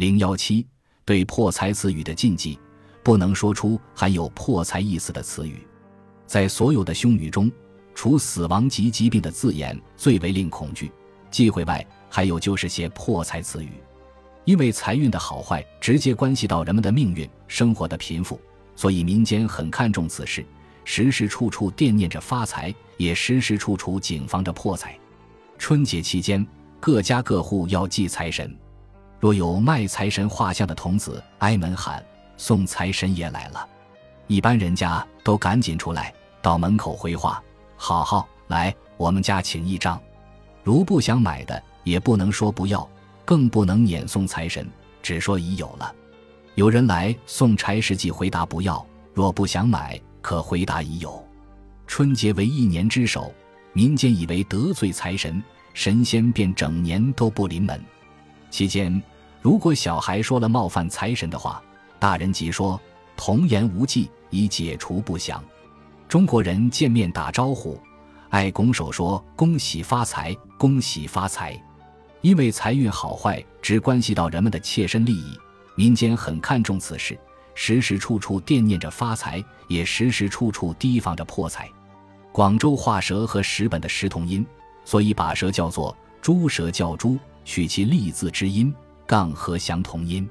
零幺七，对破财词语的禁忌，不能说出含有破财意思的词语。在所有的凶语中，除死亡及疾病的字眼最为令恐惧、忌讳外，还有就是些破财词语。因为财运的好坏直接关系到人们的命运、生活的贫富，所以民间很看重此事，时时处处惦念着发财，也时时处处谨防着破财。春节期间，各家各户要祭财神，若有卖财神画像的童子挨门喊送财神爷来了，一般人家都赶紧出来。到门口回话：“好好来，我们家请一张。如不想买的，也不能说不要，更不能撵送财神，只说已有了。有人来送柴时，即回答不要；若不想买，可回答已有。春节为一年之首，民间以为得罪财神，神仙便整年都不临门。期间，如果小孩说了冒犯财神的话，大人即说童言无忌，以解除不祥。”中国人见面打招呼，爱拱手说“恭喜发财，恭喜发财”，因为财运好坏只关系到人们的切身利益，民间很看重此事，时时处处惦念着发财，也时时处处提防着破财。广州话蛇和石本的石同音，所以把蛇叫做猪蛇，叫猪，取其立字之音，杠和相同音，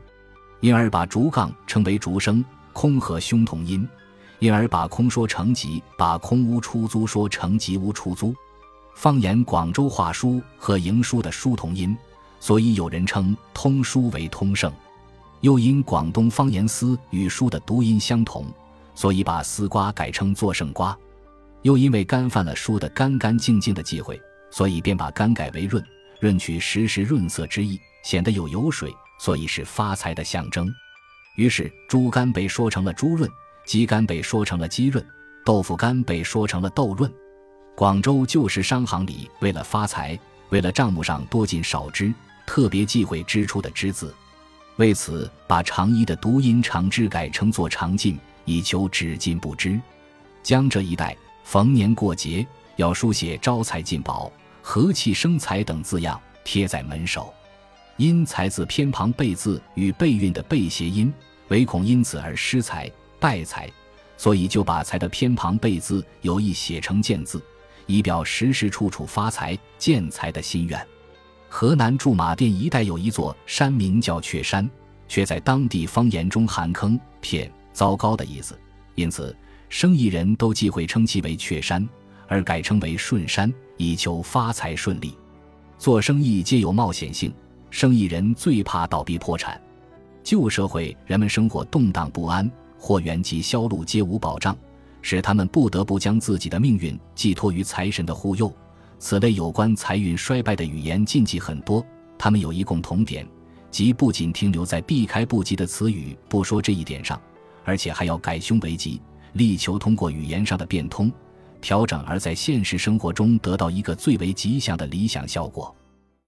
因而把竹杠称为竹声，空和凶同音。因而把空说成吉，把空屋出租说成吉屋出租。方言广州话书和营书的书同音，所以有人称通书为通胜。又因广东方言丝与书的读音相同，所以把丝瓜改称作胜瓜。又因为干犯了书的干干净净的忌讳，所以便把干改为润，润取时时润色之意，显得有油水，所以是发财的象征。于是猪肝被说成了猪润。鸡肝被说成了鸡润，豆腐干被说成了豆润。广州旧时商行里为了发财，为了账目上多进少支，特别忌讳支出的支字，为此把长衣的读音长支改称作长进，以求只进不支。江浙一带逢年过节要书写招财进宝、和气生财等字样贴在门首，因财字偏旁贝字与备运的贝谐音，唯恐因此而失财。败财，所以就把财的偏旁贝字有意写成见字，以表时时处处发财见财的心愿。河南驻马店一带有一座山，名叫雀山，却在当地方言中含坑、骗、糟糕的意思，因此生意人都忌讳称其为雀山，而改称为顺山，以求发财顺利。做生意皆有冒险性，生意人最怕倒闭破产。旧社会人们生活动荡不安。货源及销路皆无保障，使他们不得不将自己的命运寄托于财神的护佑。此类有关财运衰败的语言禁忌很多，他们有一共同点，即不仅停留在避开不吉的词语不说这一点上，而且还要改凶为吉，力求通过语言上的变通、调整，而在现实生活中得到一个最为吉祥的理想效果。